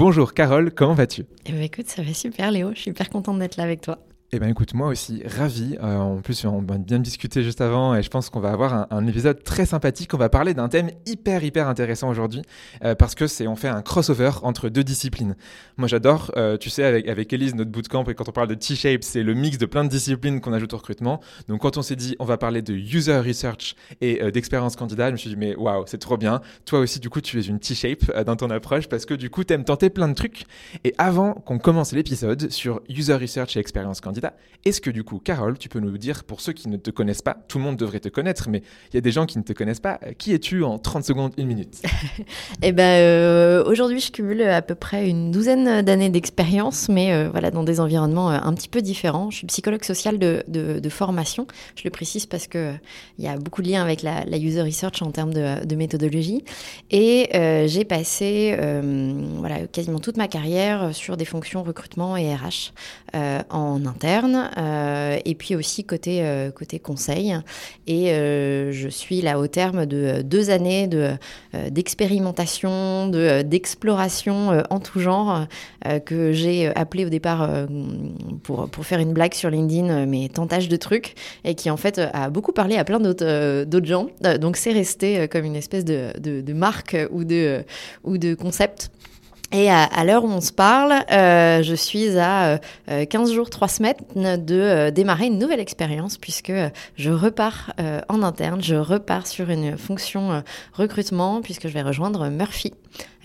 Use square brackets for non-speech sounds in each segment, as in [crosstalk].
Bonjour Carole, comment vas-tu? Eh ben écoute, ça va super Léo, je suis hyper contente d'être là avec toi. Eh bien écoute, moi aussi, ravi. Euh, en plus, on va bien discuter juste avant et je pense qu'on va avoir un, épisode très sympathique. On va parler d'un thème hyper, hyper intéressant aujourd'hui euh, parce que c'est on fait un crossover entre deux disciplines. Moi, j'adore, euh, tu sais, avec, avec Elise, notre bootcamp, et quand on parle de T-Shape, c'est le mix de plein de disciplines qu'on ajoute au recrutement. Donc, quand on s'est dit, on va parler de user research et d'expérience candidat, je me suis dit, mais waouh, c'est trop bien. Toi aussi, du coup, tu es une T-Shape dans ton approche parce que du coup, tu aimes tenter plein de trucs. Et avant qu'on commence l'épisode sur user research et expérience candidat, est-ce que du coup, Carole, tu peux nous dire, pour ceux qui ne te connaissent pas, tout le monde devrait te connaître, mais il y a des gens qui ne te connaissent pas, qui es-tu en 30 secondes, une minute? [laughs] Eh ben, euh, aujourd'hui, je cumule à peu près une douzaine d'années d'expérience, mais euh, voilà, dans des environnements euh, un petit peu différents. Je suis psychologue social de, formation. Je le précise parce que euh, il y a beaucoup de liens avec la, user research en termes de, méthodologie. Et euh, j'ai passé voilà, quasiment toute ma carrière sur des fonctions recrutement et RH en interne, et puis aussi côté, côté conseil. Et je suis là au terme de deux années de, d'expérimentation, de, d'exploration en tout genre, que j'ai appelé au départ, pour, pour faire une blague sur LinkedIn, mes tentages de trucs, et qui en fait a beaucoup parlé à plein d'autres, d'autres gens. donc c'est resté comme une espèce de, de, de marque ou de, ou de concept. Et à, l'heure où on se parle, euh, je suis à euh, 15 jours, 3 semaines de euh, démarrer une nouvelle expérience puisque je repars euh, en interne, je repars sur une fonction euh, recrutement puisque je vais rejoindre Murphy,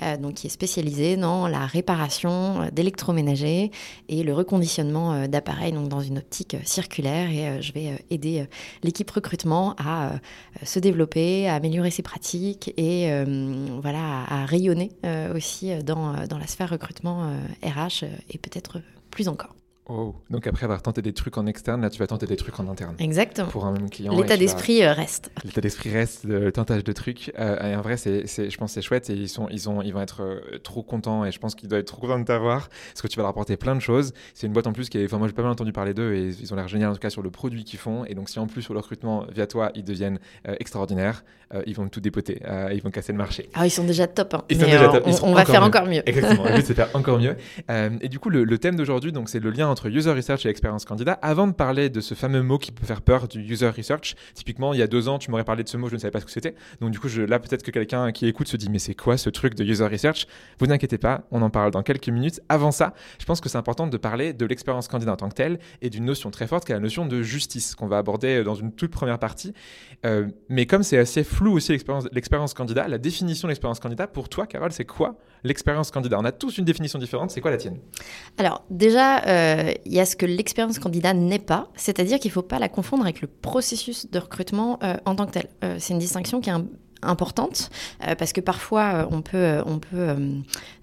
euh, donc qui est spécialisé dans la réparation d'électroménagers et le reconditionnement d'appareils, donc dans une optique circulaire. Et je vais aider l'équipe recrutement à se développer, à améliorer ses pratiques et voilà à rayonner aussi dans dans la sphère recrutement RH et peut-être plus encore. Oh, donc après avoir tenté des trucs en externe, là tu vas tenter des trucs en interne. Exactement. Pour un même client. L'état d'esprit vas... reste. L'état d'esprit reste, le tentage de trucs. Euh, et en vrai, c'est, je pense que c'est chouette et ils, sont, ils, ont, ils vont être euh, trop contents et je pense qu'ils doivent être trop contents de t'avoir parce que tu vas leur apporter plein de choses. C'est une boîte en plus qui est, enfin moi j'ai pas mal entendu parler d'eux et ils ont l'air génial en tout cas sur le produit qu'ils font. Et donc si en plus sur le recrutement via toi ils deviennent euh, extraordinaires, ils vont tout dépoter, ils vont casser le marché. Ah ils sont déjà top. Hein. Ils sont déjà top. On, va faire mieux. encore mieux. Exactement. Le but c'est faire [laughs] encore mieux. et du coup le, le thème d'aujourd'hui donc c'est le lien entre user research et expérience candidat. Avant de parler de ce fameux mot qui peut faire peur du user research, typiquement, il y a deux ans, tu m'aurais parlé de ce mot, je ne savais pas ce que c'était. Donc, du coup, je, là, peut-être que quelqu'un qui écoute se dit, mais c'est quoi ce truc de user research? Vous n'inquiétez pas, on en parle dans quelques minutes. Avant ça, je pense que c'est important de parler de l'expérience candidat en tant que telle et d'une notion très forte qui est la notion de justice qu'on va aborder dans une toute première partie. Euh, mais comme c'est assez flou aussi l'expérience, l'expérience candidat, la définition de l'expérience candidat, pour toi, Carole, c'est quoi l'expérience candidat. On a tous une définition différente, c'est quoi la tienne? Alors, déjà, il euh, y a ce que l'expérience candidat n'est pas, c'est-à-dire qu'il ne faut pas la confondre avec le processus de recrutement euh, en tant que tel. Euh, c'est une distinction qui est importante parce que parfois on peut, on peut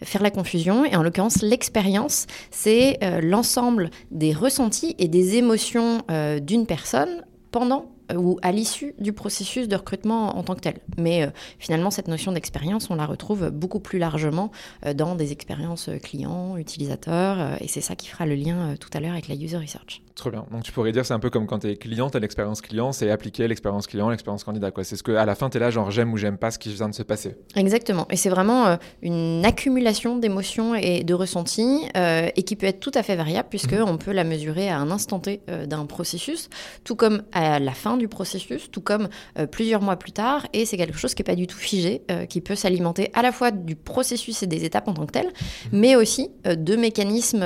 faire la confusion. Et en l'occurrence l'expérience c'est l'ensemble des ressentis et des émotions d'une personne pendant ou à l'issue du processus de recrutement en tant que tel. Mais euh, finalement, cette notion d'expérience, on la retrouve beaucoup plus largement euh, dans des expériences clients, utilisateurs, euh, et c'est ça qui fera le lien tout à l'heure avec la user research. Trop bien. Donc tu pourrais dire, c'est un peu comme quand tu es client, tu as l'expérience client, c'est appliquer l'expérience client, l'expérience candidat. Quoi. C'est ce que à la fin, tu es là, genre j'aime ou j'aime pas ce qui vient de se passer. Exactement. Et c'est vraiment euh, une accumulation d'émotions et de ressentis euh, et qui peut être tout à fait variable puisqu'on mmh. peut la mesurer à un instant T euh, d'un processus, tout comme à la fin du processus, tout comme plusieurs mois plus tard. Et c'est quelque chose qui n'est pas du tout figé, qui peut s'alimenter à la fois du processus et des étapes en tant que telles, mmh. mais aussi de mécanismes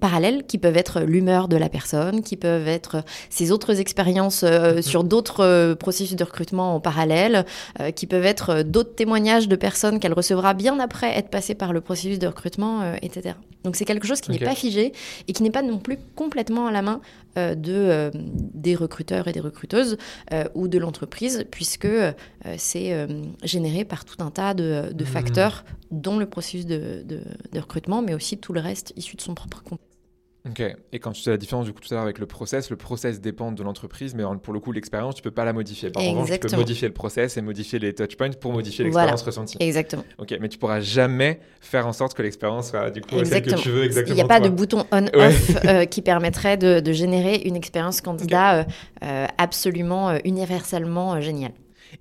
parallèles qui peuvent être l'humeur de la personne, qui peuvent être ses autres expériences euh, sur d'autres euh, processus de recrutement en parallèle, euh, qui peuvent être d'autres témoignages de personnes qu'elle recevra bien après être passée par le processus de recrutement, etc. Donc c'est quelque chose qui n'est pas figé et qui n'est pas non plus complètement à la main de, des recruteurs et des recruteuses ou de l'entreprise, puisque c'est généré par tout un tas de, de mmh. facteurs, dont le processus de, de, de, recrutement, mais aussi tout le reste issu de son propre contexte. Ok. Et quand tu sais la différence du coup tout à l'heure avec le process, le process dépend de l'entreprise, mais pour le coup l'expérience tu peux pas la modifier. Par contre, tu peux modifier le process et modifier les touchpoints pour modifier l'expérience ressentie. Exactement. Ok, mais tu pourras jamais faire en sorte que l'expérience soit du coup celle que tu veux exactement. Il n'y a pas de bouton on/off euh, qui permettrait de, générer une expérience candidat euh, euh, absolument universellement géniale.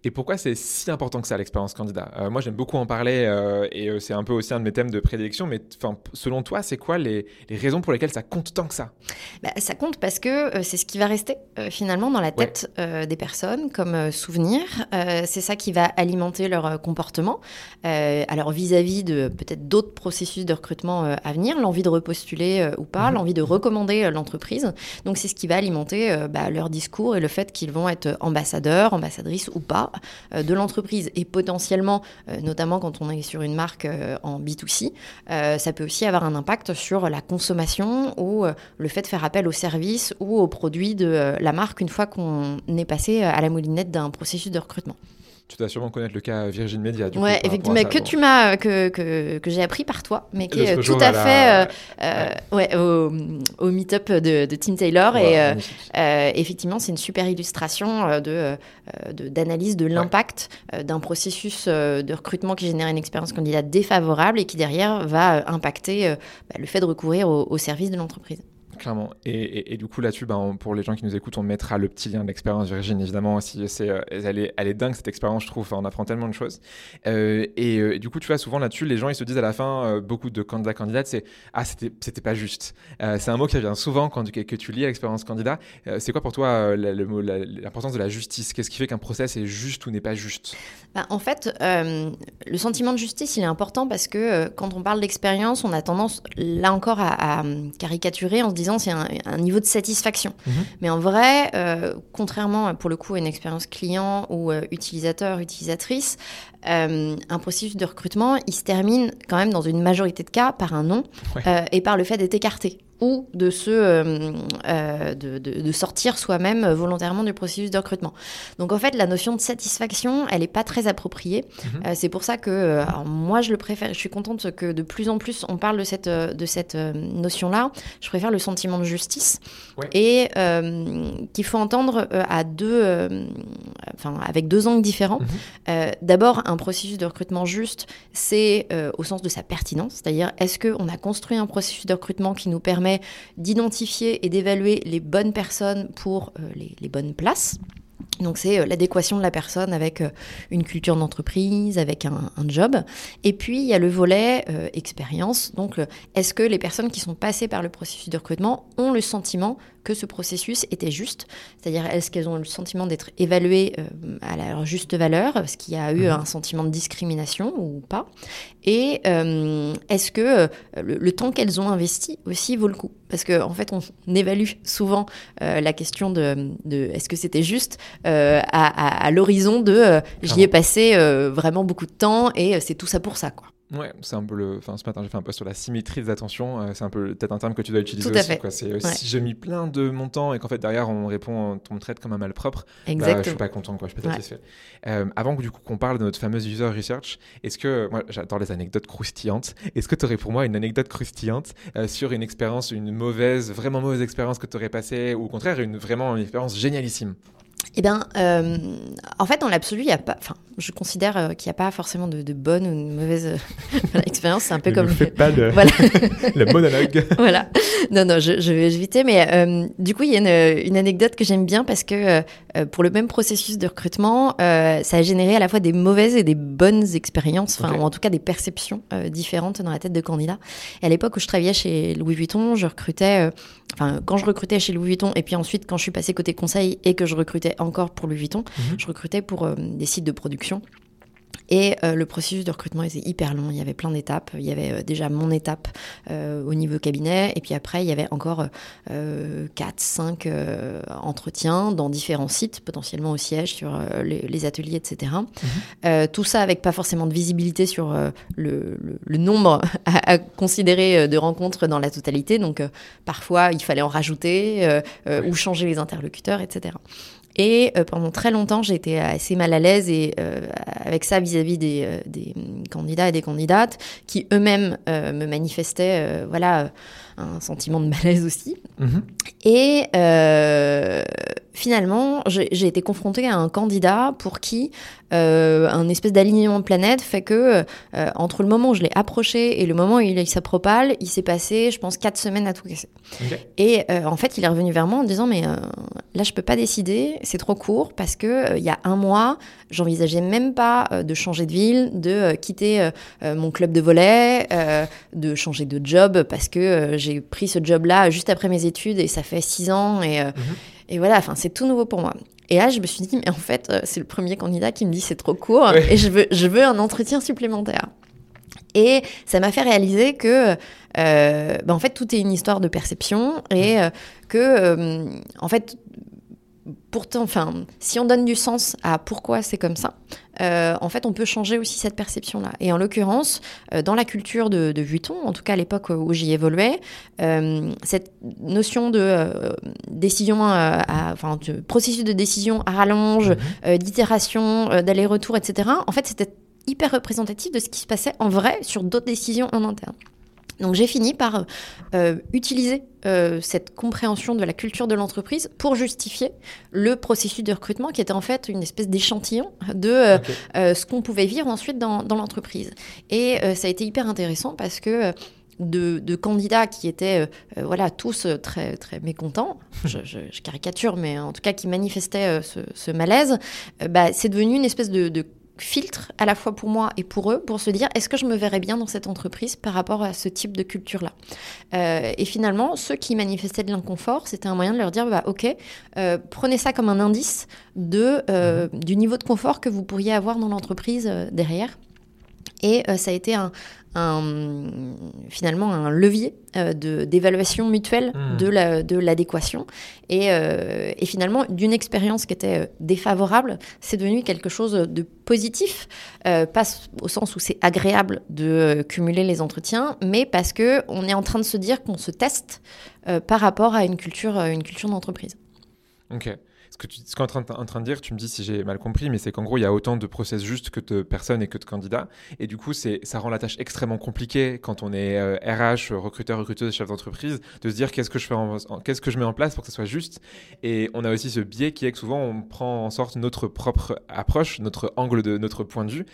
Et pourquoi c'est si important que ça, l'expérience candidat? Euh, Moi, j'aime beaucoup en parler euh, et euh, c'est un peu aussi un de mes thèmes de prédilection. Mais selon toi, c'est quoi les, raisons pour lesquelles ça compte tant que ça? Bah, Ça compte parce que c'est ce qui va rester finalement dans la tête des personnes comme souvenir. c'est ça qui va alimenter leur comportement. alors vis-à-vis de peut-être d'autres processus de recrutement à venir, l'envie de repostuler ou pas, mhm. l'envie de recommander l'entreprise. Donc c'est ce qui va alimenter bah, leur discours et le fait qu'ils vont être ambassadeurs, ambassadrices ou pas euh, de l'entreprise et potentiellement, euh, notamment quand on est sur une marque euh, en B2C, ça peut aussi avoir un impact sur la consommation ou le fait de faire appel aux services ou aux produits de la marque une fois qu'on est passé à la moulinette d'un processus de recrutement. Tu dois sûrement connaître le cas Virgin Media. Du ouais, effectivement, que tu m'as que, que, que j'ai appris par toi, mais qui est tout à fait euh, ouais. au, au meet-up de, de, Tim Taylor et euh, effectivement, c'est une super illustration de d'analyse de, l'impact d'un processus de recrutement qui génère une expérience candidat défavorable et qui derrière va impacter bah, le fait de recourir au service de l'entreprise. Clairement. Et, du coup, là-dessus, ben, pour les gens qui nous écoutent, on mettra le petit lien de l'expérience Virgin, évidemment. Si c'est, euh, elle, est, elle est dingue, cette expérience, je trouve. on apprend tellement de choses. Euh, euh, et, du coup, tu vois, souvent là-dessus, les gens, ils se disent à la fin, beaucoup de candidats, candidates, c'est Ah, c'était, c'était pas juste. c'est un mot qui revient souvent quand que, que tu lis l'expérience candidat. c'est quoi pour toi l'importance de la justice? Qu'est-ce qui fait qu'un process est juste ou n'est pas juste? Bah, En fait, le sentiment de justice, il est important parce que quand on parle d'expérience, on a tendance, là encore, à, à caricaturer en se disant c'est un, niveau de satisfaction. Mhm. Mais en vrai, euh, contrairement pour le coup à une expérience client ou euh, utilisateur, utilisatrice, euh, un processus de recrutement, il se termine quand même dans une majorité de cas par un non et par le fait d'être écarté ou de, se, euh, euh, de, de, sortir soi-même volontairement du processus de recrutement. Donc en fait, la notion de satisfaction, elle n'est pas très appropriée. Mhm. Euh, c'est pour ça que moi, je le préfère. Je suis contente que de plus en plus on parle de cette, de cette notion-là. Je préfère le sentiment de justice et qu'il faut entendre à deux, enfin avec deux angles différents. Mhm. D'abord, un processus de recrutement juste, c'est au sens de sa pertinence, c'est-à-dire est-ce qu'on a construit un processus de recrutement qui nous permet d'identifier et d'évaluer les bonnes personnes pour euh, les, bonnes places. Donc c'est euh, l'adéquation de la personne avec euh, une culture d'entreprise, avec un, job. Et puis il y a le volet expérience. Donc est-ce que les personnes qui sont passées par le processus de recrutement ont le sentiment que ce processus était juste C'est-à-dire, est-ce qu'elles ont le sentiment d'être évaluées euh, à leur juste valeur Est-ce qu'il y a eu mhm. un sentiment de discrimination ou pas Et euh, est-ce que euh, le, temps qu'elles ont investi aussi vaut le coup? Parce qu'en en fait, on évalue souvent la question de, est-ce que c'était juste à, l'horizon de j'y ai passé vraiment beaucoup de temps et c'est tout ça pour ça. quoi. Ouais, c'est un peu le. Enfin, ce matin, j'ai fait un post sur la symétrie des attentions. Euh, c'est un peu peut-être un terme que tu dois utiliser Tout aussi. C'est euh, si j'ai mis plein de mon temps et qu'en fait derrière on répond, on me traite comme un malpropre, bah, je suis pas content, quoi. Je suis pas satisfait. Euh, avant que du coup qu'on parle de notre fameuse user research, est-ce que moi j'adore les anecdotes croustillantes. Est-ce que tu aurais pour moi une anecdote croustillante sur une expérience, une mauvaise, vraiment mauvaise expérience que tu aurais passée, ou au contraire une vraiment une expérience génialissime? Eh bien, euh, en fait, dans l'absolu, il y a pas. Enfin, je considère euh, qu'il n'y a pas forcément de, bonne ou de mauvaise euh, [laughs] expérience. C'est un peu comme. Ne fais pas le, [laughs] voilà. [laughs] le monologue. voilà. Non, non, je, je vais éviter. Mais du coup, il y a une, une anecdote que j'aime bien parce que pour le même processus de recrutement, ça a généré à la fois des mauvaises et des bonnes expériences, enfin, ou en tout cas des perceptions différentes dans la tête de candidats. Et à l'époque où je travaillais chez Louis Vuitton, je recrutais. Enfin, quand je recrutais chez Louis Vuitton, et puis ensuite quand je suis passée côté conseil et que je recrutais encore pour Louis Vuitton. Mhm. Je recrutais pour euh, des sites de production. Et euh, le processus de recrutement était hyper long. Il y avait plein d'étapes. Il y avait euh, déjà mon étape euh, au niveau cabinet. Et puis après, il y avait encore 4, 5 entretiens dans différents sites, potentiellement au siège, sur les, ateliers, etc. Mhm. tout ça avec pas forcément de visibilité sur le, nombre [laughs] à, considérer de rencontres dans la totalité. Donc parfois, il fallait en rajouter ou changer les interlocuteurs, etc. Et euh, pendant très longtemps, été assez mal à l'aise et euh, avec ça vis-à-vis des, euh, des, candidats et des candidates qui eux-mêmes me manifestaient, voilà un sentiment de malaise aussi. Mhm. Et euh, finalement, j'ai été confrontée à un candidat pour qui euh, un espèce d'alignement de planète fait que euh, entre le moment où je l'ai approché et le moment où il a eu sa propale, il s'est passé, je pense, quatre semaines à tout casser. Et en fait, il est revenu vers moi en disant mais là, je peux pas décider, c'est trop court parce que il y a un mois, j'envisageais même pas de changer de ville, de quitter mon club de volet, de changer de job parce que j'ai pris ce job-là juste après mes études et ça fait six ans et, euh, mhm. et voilà, enfin c'est tout nouveau pour moi. Et là, je me suis dit, mais en fait, euh, c'est le premier candidat qui me dit c'est trop court et je veux, je veux un entretien supplémentaire. Et ça m'a fait réaliser que, euh, bah, en fait, tout est une histoire de perception et mhm. que, en fait, pourtant, enfin, si on donne du sens à pourquoi c'est comme ça, euh, en fait, on peut changer aussi cette perception-là. Et en l'occurrence, euh, dans la culture de, Vuitton, en tout cas à l'époque où j'y évoluais, euh, cette notion de décision, enfin, de processus de décision à rallonge, mhm. d'itération, d'aller-retour, etc. En fait, c'était hyper représentatif de ce qui se passait en vrai sur d'autres décisions en interne. Donc j'ai fini par euh, utiliser euh, cette compréhension de la culture de l'entreprise pour justifier le processus de recrutement qui était en fait une espèce d'échantillon de euh, ce qu'on pouvait vivre ensuite dans, l'entreprise. Et ça a été hyper intéressant parce que de, candidats qui étaient voilà tous très très mécontents, je, caricature, mais en tout cas qui manifestaient ce, malaise, bah, c'est devenu une espèce de filtre à la fois pour moi et pour eux pour se dire est-ce que je me verrais bien dans cette entreprise par rapport à ce type de culture-là? Euh, et finalement, ceux qui manifestaient de l'inconfort, c'était un moyen de leur dire bah, ok, euh, prenez ça comme un indice de, euh, mhm. du niveau de confort que vous pourriez avoir dans l'entreprise derrière. Et ça a été un, finalement un levier euh, d'évaluation mutuelle hmm. de l'adéquation. et, euh, et, finalement, d'une expérience qui était euh, défavorable, c'est devenu quelque chose de positif, pas au sens où c'est agréable de cumuler les entretiens, mais parce qu'on est en train de se dire qu'on se teste par rapport à une culture, une culture d'entreprise. Ok ce que tu es en train, de, en train de dire, tu me dis si j'ai mal compris, mais c'est qu'en gros, il y a autant de process justes que de personnes et que de candidats. Et du coup, ça rend la tâche extrêmement compliquée quand on est RH, euh, recruteur, recruteuse, chef d'entreprise, de se dire qu'est-ce que, je fais qu'est-ce que je mets en place pour que ce soit juste. Et on a aussi ce biais qui est que souvent, on prend en sorte notre propre approche, notre angle de notre point de vue.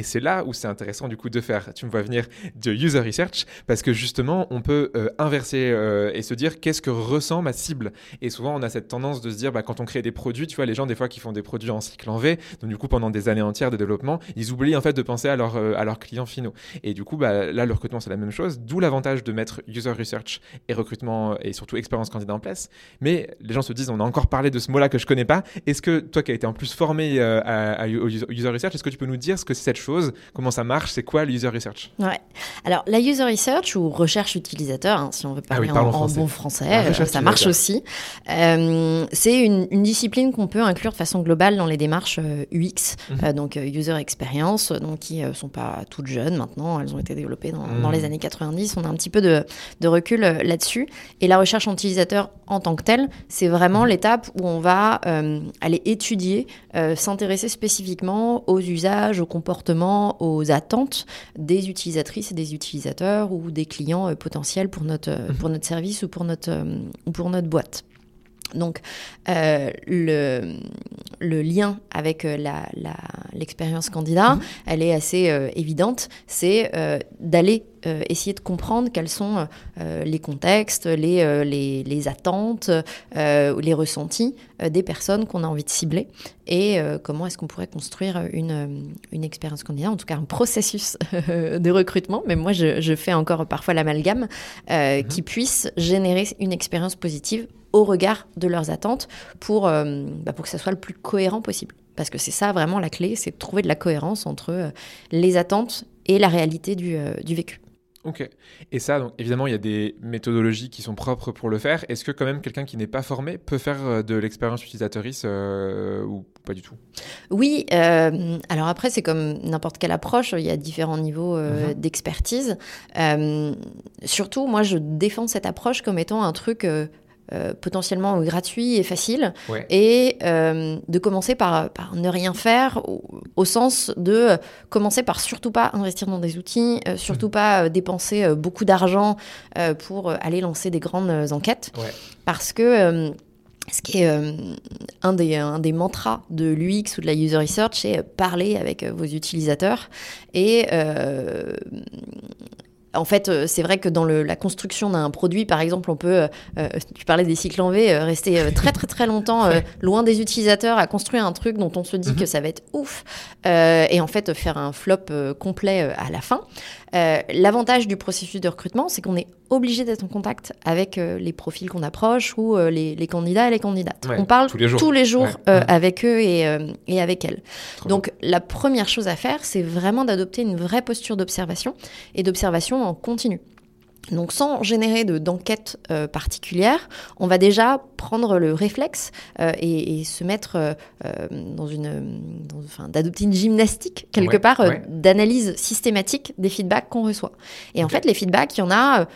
Et c'est là où c'est intéressant du coup de faire, tu me vois venir, de user research, parce que justement, on peut euh, inverser euh, et se dire qu'est-ce que ressent ma cible. Et souvent, on a cette tendance de se dire, bah, quand on crée des produits, tu vois, les gens des fois qui font des produits en cycle en V, donc du coup, pendant des années entières de développement, ils oublient en fait de penser à, leur, euh, à leurs clients finaux. Et du coup, bah, là, le recrutement, c'est la même chose, d'où l'avantage de mettre user research et recrutement et surtout expérience candidat en place. Mais les gens se disent, on a encore parlé de ce mot-là que je connais pas. Est-ce que toi qui as été en plus formé à, user research, est-ce que tu peux nous dire ce que c'est cette chose, comment ça marche, c'est quoi le user research? Ouais. Alors la user research ou recherche utilisateur, hein, si on veut ah parler en, bon français, euh, ça marche aussi. Euh, c'est une, discipline qu'on peut inclure de façon globale dans les démarches UX, euh, mhm. donc user experience, donc qui sont pas toutes jeunes maintenant, elles ont été développées dans, mhm. les années 90. On a un petit peu de, recul là-dessus. Et la recherche utilisateur en tant que telle, c'est vraiment mhm. l'étape où on va aller étudier, s'intéresser spécifiquement aux usages, aux comportements aux attentes des utilisatrices et des utilisateurs ou des clients euh, potentiels pour notre, euh, pour notre service ou pour notre, euh, pour notre boîte. Donc, le, le, lien avec l'expérience la, candidat, mhm. elle est assez évidente. C'est d'aller essayer de comprendre quels sont les contextes, les, les, les attentes, les ressentis des personnes qu'on a envie de cibler et euh, comment est-ce qu'on pourrait construire une, euh, une expérience candidat, en tout cas un processus de recrutement, mais moi je, je fais encore parfois l'amalgame, euh, mhm. qui puisse générer une expérience positive au regard de leurs attentes pour, euh, bah, pour que ça soit le plus cohérent possible. Parce que c'est ça vraiment la clé, c'est de trouver de la cohérence entre euh, les attentes et la réalité du, euh, du vécu. Ok. Et ça, donc évidemment, il y a des méthodologies qui sont propres pour le faire. Est-ce que quand même quelqu'un qui n'est pas formé peut faire de l'expérience utilisatrice ou pas du tout? Oui. Euh, alors après, c'est comme n'importe quelle approche. Il y a différents niveaux euh, mhm. d'expertise. Surtout, moi, je défends cette approche comme étant un truc euh, potentiellement gratuit et facile, et euh, de commencer par, par, ne rien faire, au, sens de commencer par surtout pas investir dans des outils, euh, surtout mmh. pas dépenser beaucoup d'argent pour aller lancer des grandes enquêtes, parce que ce qui est un, des, un des mantras de l'UX ou de la user research, c'est parler avec vos utilisateurs. Et en fait, euh, c'est vrai que dans la construction d'un produit, par exemple, on peut, euh, euh, tu parlais des cycles en V, rester très très très longtemps [laughs] loin des utilisateurs à construire un truc dont on se dit que mhm. ça va être ouf, et en fait faire un flop complet à la fin. L'avantage du processus de recrutement, c'est qu'on est obligé d'être en contact avec les profils qu'on approche ou les, candidats et les candidates. on parle tous les jours, avec eux et, et avec elles. Donc la première chose à faire, c'est vraiment d'adopter une vraie posture d'observation et d'observation en continu. Donc sans générer d'enquête euh, particulière, on va déjà prendre le réflexe euh, et, se mettre euh, dans une, enfin, d'adopter une gymnastique quelque part d'analyse systématique des feedbacks qu'on reçoit. Et en fait, les feedbacks, il y en a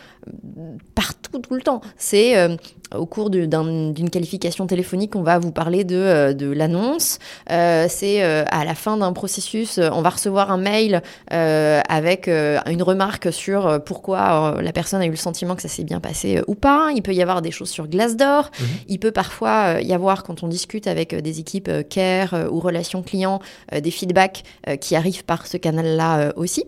partout tout le temps. C'est au cours d'une qualification téléphonique, on va vous parler de, euh, de l'annonce. Euh, c'est euh, à la fin d'un processus, on va recevoir un mail avec une remarque sur pourquoi la personne a eu le sentiment que ça s'est bien passé ou pas. Il peut y avoir des choses sur Glassdoor. Mhm. Il peut parfois y avoir, quand on discute avec des équipes care ou relations clients, des feedbacks qui arrivent par ce canal-là aussi.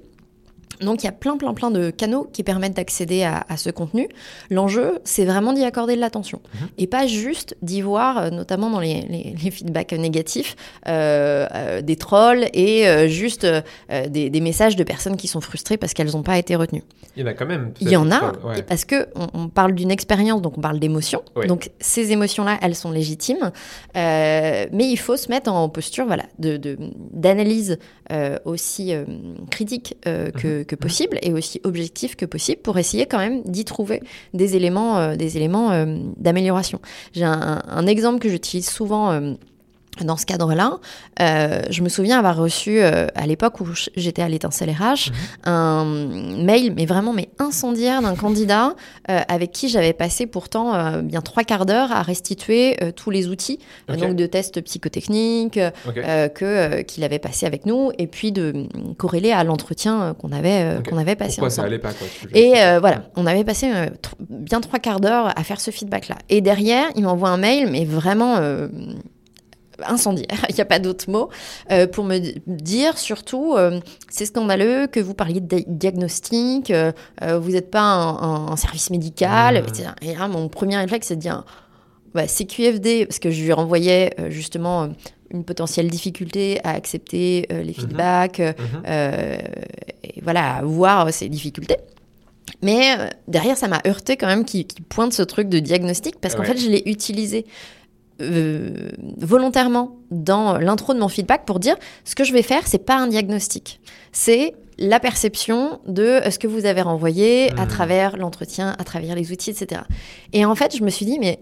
Donc il y a plein, plein, plein de canaux qui permettent d'accéder à, ce contenu. L'enjeu, c'est vraiment d'y accorder de l'attention mhm. et pas juste d'y voir, euh, notamment dans les, feedbacks négatifs, euh, euh, des trolls et juste des, messages de personnes qui sont frustrées parce qu'elles n'ont pas été retenues. Il y en a quand même. Il y en a, parce que on, parle d'une expérience, donc on parle d'émotions. Donc ces émotions-là, elles sont légitimes, mais il faut se mettre en posture, voilà, d'analyse de, aussi critique que, mhm que possible et aussi objectif que possible pour essayer quand même d'y trouver des éléments, euh, des éléments euh, d'amélioration. J'ai un, un, exemple que j'utilise souvent euh, dans ce cadre-là, euh, je me souviens avoir reçu euh, à l'époque où j'étais à l'étincelle RH mhm. un mail, mais vraiment mais incendiaire d'un candidat euh, avec qui j'avais passé pourtant bien trois quarts d'heure à restituer tous les outils donc de tests psychotechniques que qu'il avait passé avec nous et puis de corréler à l'entretien qu'on avait qu'on avait passé. Pourquoi ça allait pas quoi, Et voilà, on avait passé bien trois quarts d'heure à faire ce feedback-là. Et derrière, il m'envoie un mail, mais vraiment incendiaire, [laughs] il n'y a pas d'autre mot, euh, pour me dire surtout, euh, c'est scandaleux que vous parliez de diagnostic, euh, vous n'êtes pas un, service médical, etc. Et là, mon premier réflexe, c'est de dire, bah, c'est QFD, parce que je lui renvoyais justement une potentielle difficulté à accepter les mhm. feedbacks, mhm. et voilà, à voir ces difficultés. Mais derrière, ça m'a heurté quand même qu'il pointe ce truc de diagnostic parce qu'en fait, je l'ai utilisé euh, volontairement dans l'intro de mon feedback pour dire ce que je vais faire, c'est pas un diagnostic, c'est la perception de ce que vous avez renvoyé à mmh. travers l'entretien, à travers les outils, etc. Et en fait, je me suis dit, mais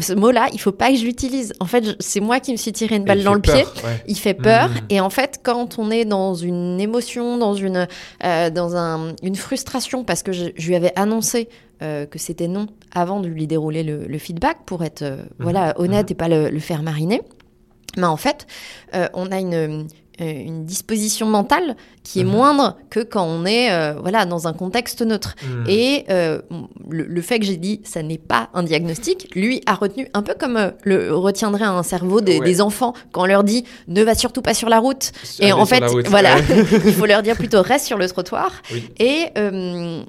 ce mot-là, il faut pas que je l'utilise. En fait, c'est moi qui me suis tiré une balle dans le pied. Il fait peur. Mmh. Et en fait, quand on est dans une émotion, dans une, euh, dans un, une frustration, parce que je, lui avais annoncé euh, que c'était non avant de lui dérouler le, feedback pour être euh, mmh. voilà honnête mmh. et pas le, le faire mariner. Mais en fait, on a une, une disposition mentale qui est mhm. moindre que quand on est euh, voilà dans un contexte neutre. Mhm. Et euh, le, fait que j'ai dit ça n'est pas un diagnostic, lui a retenu un peu comme euh, le retiendrait un cerveau des, enfants quand on leur dit ne va surtout pas sur la route. et en fait, voilà, [laughs] il faut leur dire plutôt reste sur le trottoir. Et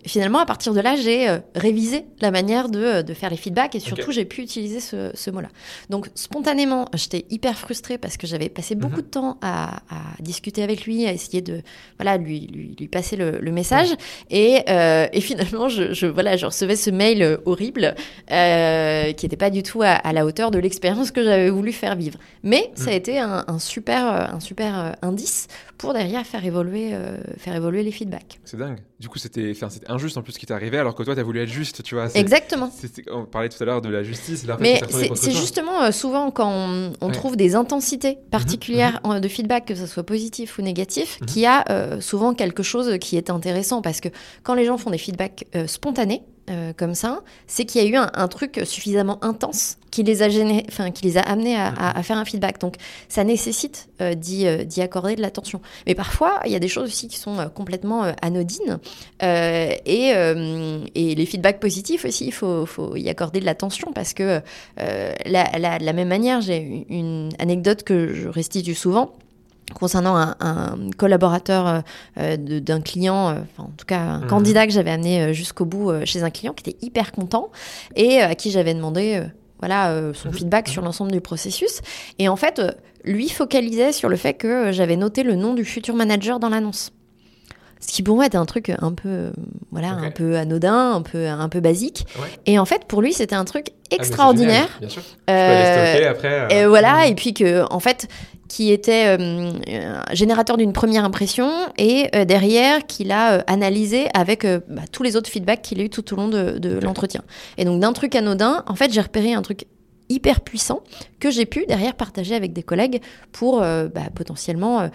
finalement, à partir de là, j'ai révisé la manière de, de, faire les feedbacks et surtout j'ai pu utiliser ce, ce mot-là. Donc spontanément, j'étais hyper frustrée parce que j'avais passé beaucoup mhm. de temps à discuter avec lui, à essayer de voilà lui lui, lui passer le, le message. Et, euh, et, finalement, je, je, voilà, je recevais ce mail horrible euh, qui n'était pas du tout à, à la hauteur de l'expérience que j'avais voulu faire vivre. Mais ça a été un, un super un super indice pour derrière faire évoluer faire évoluer les feedbacks. C'est dingue. Du coup, c'était injuste en plus ce qui t'est arrivé, alors que toi, tu as voulu être juste, tu vois. Exactement. On parlait tout à l'heure de la justice. Mais c'est justement euh, souvent quand on, on trouve des intensités mhm, particulières mhm. de feedback, que ce soit positif ou négatif, mhm. qu'il y a euh, souvent quelque chose qui est intéressant. Parce que quand les gens font des feedbacks euh, spontanés, euh, comme ça, c'est qu'il y a eu un, truc suffisamment intense qui les a qui les a amenés à, faire un feedback. Donc ça nécessite euh, euh, d'y accorder de l'attention. Mais parfois, il y a des choses aussi qui sont complètement anodines et, les feedbacks positifs aussi, il faut, y accorder de l'attention parce que de la même manière, j'ai une anecdote que je restitue souvent concernant un, collaborateur euh, euh, d'un client, euh, en tout cas un mhm. candidat que j'avais amené jusqu'au bout chez un client qui était hyper content et à qui j'avais demandé voilà son mhm. feedback sur l'ensemble du processus. Et en fait, lui focalisait sur le fait que j'avais noté le nom du futur manager dans l'annonce. Ce qui pour moi était un truc un peu, voilà, un peu anodin, un peu, un peu basique. Et en fait, pour lui, c'était un truc ah, extraordinaire. bien sûr. après. Et voilà, et puis que, en fait, qui était euh, générateur d'une première impression et euh, derrière qu'il a euh, analysé avec bah, tous les autres feedbacks qu'il a eu tout au long de, l'entretien. Et donc d'un truc anodin, en fait, j'ai repéré un truc hyper puissant que j'ai pu derrière partager avec des collègues pour bah, potentiellement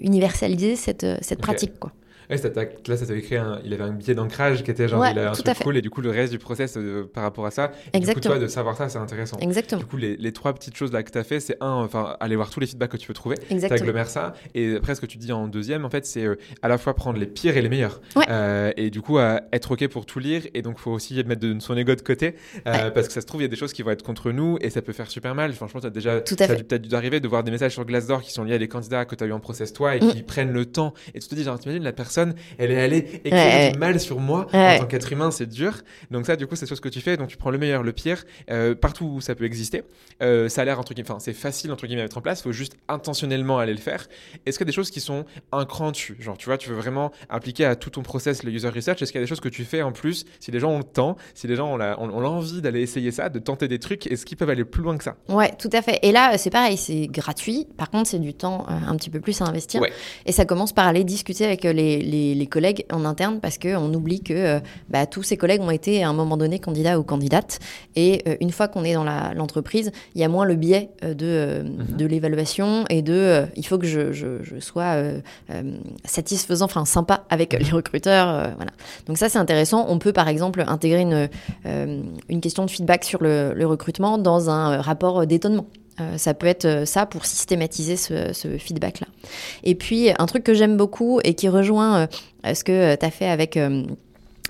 universaliser cette, cette pratique. Quoi. Ouais, ça là, ça t'avait créé un... Il avait un billet d'ancrage qui était genre, il a un truc cool, et du coup, le reste du process euh, par rapport à ça, et du coup, toi, de savoir ça, c'est intéressant. Exactement. Du coup, les, les, trois petites choses là que tu as fait, c'est un, enfin, aller voir tous les feedbacks que tu peux trouver, tu agglomères ça, et après, ce que tu dis en deuxième, en fait, c'est euh, à la fois prendre les pires et les meilleurs. Euh, et du coup, être OK pour tout lire, et donc, faut aussi mettre de, son ego de côté, parce que ça se trouve, il y a des choses qui vont être contre nous, et ça peut faire super mal. Franchement, tu as déjà, ça a peut-être dû arriver de voir des messages sur Glassdoor qui sont liés à des candidats que tu as eu en process toi, et mm. qui prennent le temps, et tu te dis, genre, t'imagines, la personne, elle est allée écrire du mal sur moi en tant qu'être humain, c'est dur. Donc ça, du coup, c'est ce que tu fais. Donc tu prends le meilleur, le pire, euh, partout où ça peut exister. Euh, ça a l'air entre guillemets, enfin c'est facile entre guillemets à mettre en place. Il faut juste intentionnellement aller le faire. Est-ce qu'il y a des choses qui sont un cran dessus Genre, tu vois, tu veux vraiment impliquer à tout ton process le user research. Est-ce qu'il y a des choses que tu fais en plus Si les gens ont le temps, si les gens ont l'envie d'aller essayer ça, de tenter des trucs, est-ce qu'ils peuvent aller plus loin que ça? Ouais, tout à fait. Et là, c'est pareil, c'est gratuit. Par contre, c'est du temps euh, un petit peu plus à investir. Et ça commence par aller discuter avec les, les, les collègues en interne parce qu'on oublie que euh, bah, tous ses collègues ont été à un moment donné candidats ou candidates. Et euh, une fois qu'on est dans l'entreprise, il y a moins le biais euh, de, mhm. de l'évaluation et de il faut que je, je, je sois satisfaisant, enfin sympa avec les recruteurs. voilà. Donc ça, c'est intéressant. On peut par exemple intégrer une, une question de feedback sur le, le recrutement dans un rapport d'étonnement. Euh, ça peut être euh, ça pour systématiser ce, ce feedback-là. Et puis, un truc que j'aime beaucoup et qui rejoint euh, ce que tu as fait avec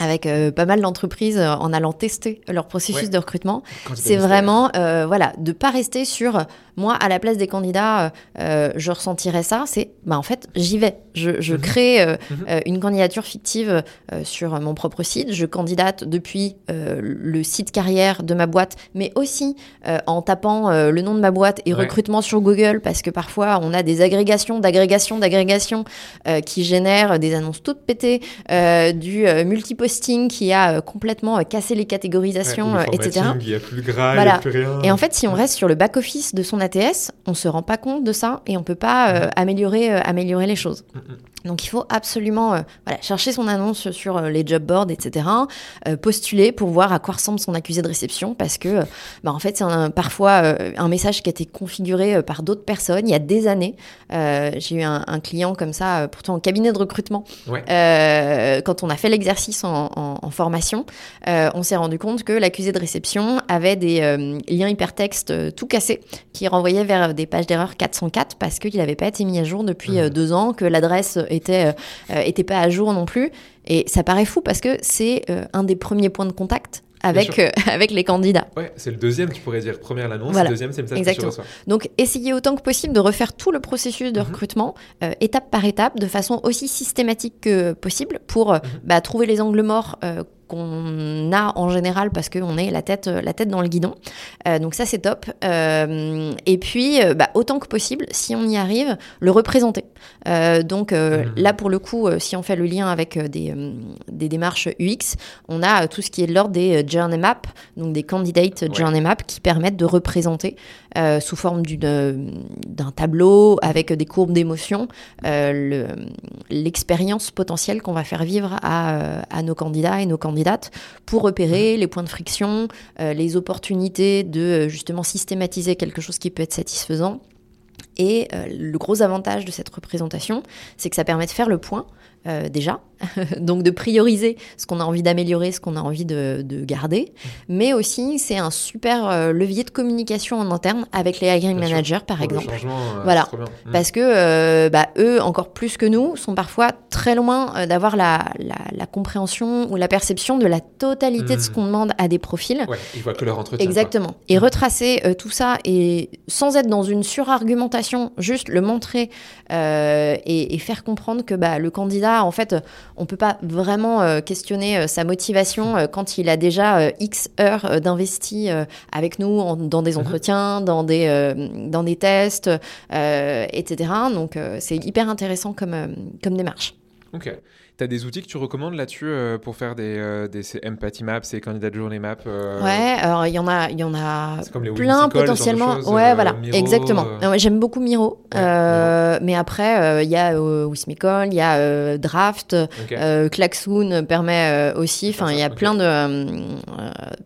avec pas mal d'entreprises en allant tester leur processus de recrutement, c'est vraiment voilà de pas rester sur moi, à la place des candidats, euh, euh, je ressentirais ça. C'est, bah, en fait, j'y vais. Je, je mhm. crée euh, mhm. une candidature fictive sur mon propre site. Je candidate depuis le site carrière de ma boîte, mais aussi en tapant le nom de ma boîte et recrutement sur Google, parce que parfois, on a des agrégations, d'agrégations, d'agrégations qui génèrent des annonces toutes pétées, du multiposting qui a complètement cassé les catégorisations, etc. Il y a plus gras, il a plus rien. Et en fait, si on reste sur le back-office de son ATS, on se rend pas compte de ça et on peut pas euh, améliorer, euh, améliorer les choses. Mm, mm. Donc il faut absolument euh, voilà, chercher son annonce sur les job boards, etc. postuler pour voir à quoi ressemble son accusé de réception parce que bah, en fait c'est parfois un message qui a été configuré par d'autres personnes il y a des années. J'ai eu un, client comme ça, pourtant en cabinet de recrutement. quand on a fait l'exercice en, en, formation, on s'est rendu compte que l'accusé de réception avait des liens hypertextes tout cassés qui renvoyait vers des pages d'erreur 404 parce qu'il n'avait pas été mis à jour depuis euh, deux ans, que l'adresse était, euh, euh, était pas à jour non plus. Et ça paraît fou parce que c'est un des premiers points de contact avec, [laughs] avec les candidats. Ouais, c'est le deuxième, tu pourrais dire. Première l'annonce, le deuxième, c'est le message que tu reçois. Donc, essayez autant que possible de refaire tout le processus de mhm. recrutement, étape par étape, de façon aussi systématique que possible, pour mhm. bah, trouver les angles morts qu'on a en général parce qu'on est la tête, la tête dans le guidon. Euh, donc ça, c'est top. Euh, et puis, euh, bah, autant que possible, si on y arrive, le représenter. donc mmh. là, pour le coup, si on fait le lien avec des, des démarches UX, on a tout ce qui est de l'ordre des journey maps, donc des candidate journey maps qui permettent de représenter sous forme d'un tableau avec des courbes d'émotion l'expérience potentielle qu'on va faire vivre à, à nos candidats et nos candidats pour repérer les points de friction, euh, les opportunités de euh, justement systématiser quelque chose qui peut être satisfaisant. Et euh, le gros avantage de cette représentation, c'est que ça permet de faire le point euh, déjà, [laughs] donc de prioriser ce qu'on a envie d'améliorer, ce qu'on a envie de, garder, mais aussi c'est un super euh, levier de communication en interne avec les hiring managers par exemple. Euh, voilà, mm. parce que bah, eux, encore plus que nous, sont parfois très loin d'avoir la, la, compréhension ou la perception de la totalité de ce mm. qu'on demande à des profils. Ouais, ils voient que leur entretien. Exactement. Et retracer tout ça et sans être dans une surargumentation, juste le montrer et, et, faire comprendre que bah, le candidat en fait, on peut pas vraiment euh, questionner euh, sa motivation euh, quand il a déjà X heures d'investi avec nous dans des mhm. entretiens, dans des, dans des tests, etc. Donc, c'est hyper intéressant comme, comme démarche. Ok. Tu as des outils que tu recommandes là-dessus euh, pour faire des, euh, des ces empathy maps, ces candidats de journée map euh Ouais, alors il y en a, y en a plein potentiellement. ouais, voilà, exactement. J'aime beaucoup Miro, mais après il y a Wismicol, il y a Draft, okay. Klaxoon permet aussi. Enfin, il y a plein de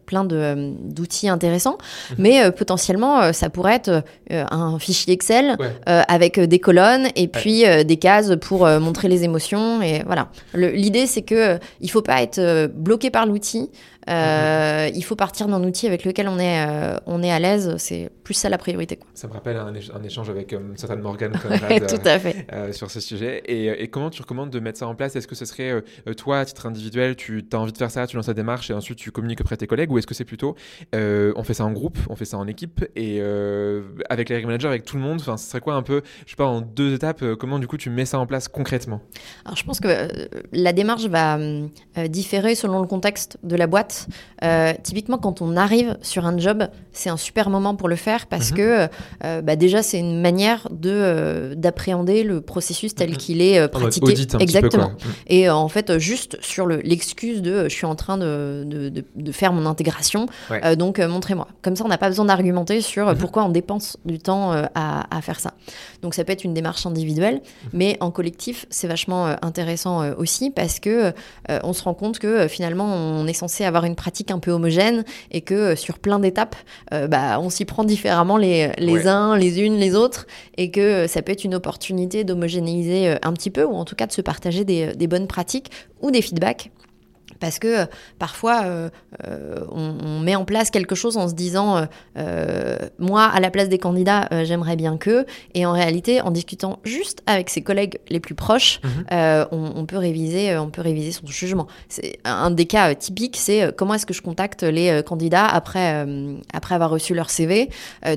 plein de d'outils intéressants, mhm. mais potentiellement ça pourrait être un fichier Excel avec des colonnes et puis des cases pour montrer les émotions et voilà. L'idée, c'est que euh, il faut pas être euh, bloqué par l'outil. Euh, il faut partir d'un outil avec lequel on est, euh, on est à l'aise. C'est plus ça la priorité. Quoi. Ça me rappelle un, échange avec euh, certaine Morgan [laughs] Tout à fait. sur ce sujet. Et, comment tu recommandes de mettre ça en place? Est-ce que ce serait toi, à titre individuel, tu as envie de faire ça, tu lances ta démarche et ensuite tu communiques auprès de tes collègues? Ou est-ce que c'est plutôt on fait ça en groupe, on fait ça en équipe et avec les managers, avec tout le monde? Enfin, ce serait quoi un peu, je sais pas, en deux étapes, comment du coup tu mets ça en place concrètement? Alors je pense que la démarche va différer selon le contexte de la boîte. Euh, typiquement, quand on arrive sur un job, c'est un super moment pour le faire parce mhm. que euh, bah, déjà, c'est une manière de euh, d'appréhender le processus tel mhm. qu'il est pratiqué. Exactement. Mhm. Et en fait, juste sur l'excuse de je suis en train de, de, de, faire mon intégration, donc montrez-moi. Comme ça, on n'a pas besoin d'argumenter sur pourquoi on dépense du temps à, à, faire ça. Donc, ça peut être une démarche individuelle, mais en collectif, c'est vachement intéressant aussi parce que on se rend compte que finalement, on est censé avoir une pratique un peu homogène et que euh, sur plein d'étapes, euh, bah, on s'y prend différemment les, les uns, les unes, les autres et que euh, ça peut être une opportunité d'homogénéiser un petit peu ou en tout cas de se partager des, des bonnes pratiques ou des feedbacks parce que euh, parfois, euh, euh, on, met en place quelque chose en se disant, moi, à la place des candidats, j'aimerais bien que. Et en réalité, en discutant juste avec ses collègues les plus proches, mhm. on, peut réviser, on peut réviser son jugement. C'est un des cas typiques, c'est comment est-ce que je contacte les candidats après, après avoir reçu leur CV.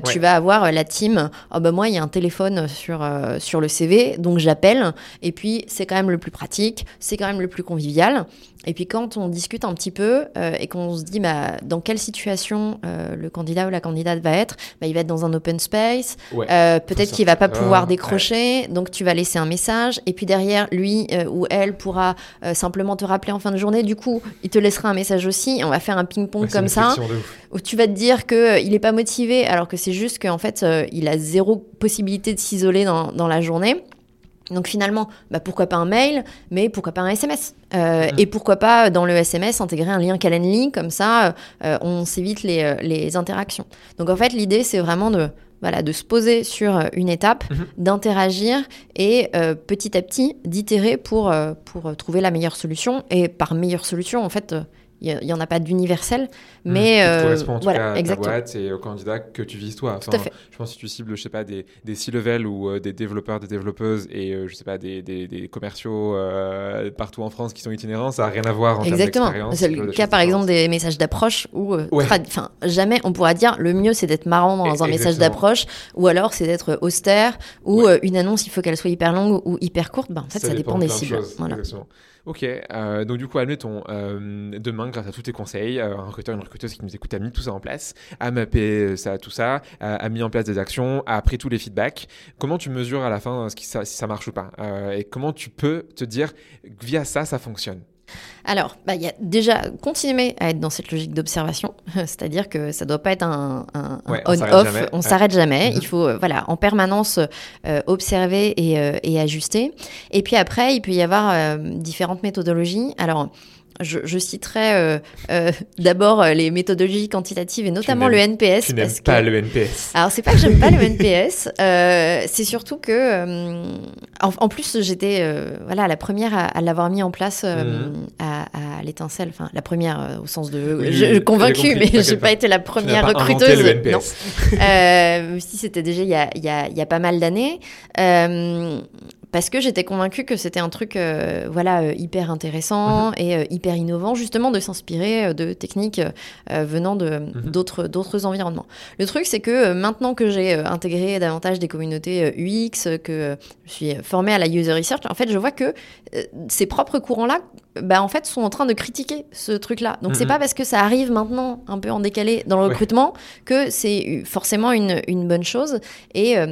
Tu vas avoir la team, oh ben moi, il y a un téléphone sur, sur le CV, donc j'appelle. Et puis, c'est quand même le plus pratique, c'est quand même le plus convivial. Et puis quand on discute un petit peu euh, et qu'on se dit bah, dans quelle situation euh, le candidat ou la candidate va être, bah, il va être dans un open space, euh, peut-être qu'il va pas pouvoir décrocher, donc tu vas laisser un message, et puis derrière, lui ou elle pourra simplement te rappeler en fin de journée, du coup, il te laissera un message aussi, et on va faire un ping-pong comme ça, où tu vas te dire qu'il n'est pas motivé, alors que c'est juste qu'en fait, il a zéro possibilité de s'isoler dans, dans la journée. Donc finalement, bah pourquoi pas un mail, mais pourquoi pas un SMS euh, Et pourquoi pas dans le SMS intégrer un lien Calendly, comme ça euh, on s'évite les, euh, les, interactions. Donc en fait l'idée c'est vraiment de, voilà, de se poser sur une étape, mhm. d'interagir et petit à petit d'itérer pour, pour trouver la meilleure solution. Et par meilleure solution en fait il n'y en a pas d'universel, mmh. mais euh, correspond en tout cas à ta boîte et au candidat que tu vises toi. tout à fait. Je pense que si tu cibles, je sais pas, des, des C-level ou euh, des développeurs, des développeuses et euh, je sais pas, des, des, des commerciaux euh, partout en France qui sont itinérants, ça n'a rien à voir en Exactement. C'est le cas par exemple des messages d'approche où, enfin, jamais on pourra dire le mieux c'est d'être marrant dans un message d'approche ou alors c'est d'être austère ou une annonce il faut qu'elle soit hyper longue ou hyper courte. Ben, en fait, ça, dépend, des cibles. Voilà. Ok, euh, donc du coup, admettons, euh, demain, grâce à tous tes conseils, euh, un recruteur, une recruteuse qui nous écoute a mis tout ça en place, a mappé ça, tout ça, a, mis en place des actions, a pris tous les feedbacks. Comment tu mesures à la fin qui, ça, si ça marche ou pas Euh, Et comment tu peux te dire, via ça, ça fonctionne? Alors, bah, il y a déjà continuer à être dans cette logique d'observation, [laughs] c'est-à-dire que ça doit pas être un, Ouais, on-off, on s'arrête jamais. Mhm. Il faut, euh, voilà, en permanence euh, observer et, euh, et ajuster. Et puis après, il peut y avoir différentes méthodologies. Alors. Je, je citerai euh, euh, d'abord euh, les méthodologies quantitatives et notamment le NPS. Tu parce pas que- le NPS. alors c'est pas que j'aime pas le [laughs] NPS, euh, c'est surtout que en, en plus j'étais voilà la première à, à l'avoir mis en place Mhm. à, à l'étincelle, enfin la première au sens de Oui, je, j'ai convaincue, mais j'ai pas. pas été la Tu première pas inventé recruteuse. le non. NPS. Même si c'était déjà il y a, il y a- il y a pas mal d'années. Parce que j'étais convaincue que c'était un truc euh, voilà euh, hyper intéressant Mhm. et euh, hyper innovant justement de s'inspirer de techniques euh, venant de Mhm. d'autres d'autres environnements. Le truc c'est que maintenant que j'ai intégré davantage des communautés UX, que je suis formée à la user research, en fait je vois que ces propres courants là bah, en fait sont en train de critiquer ce truc là. Donc c'est Mhm. pas parce que ça arrive maintenant un peu en décalé dans le Ouais. recrutement que c'est forcément une, une bonne chose et euh,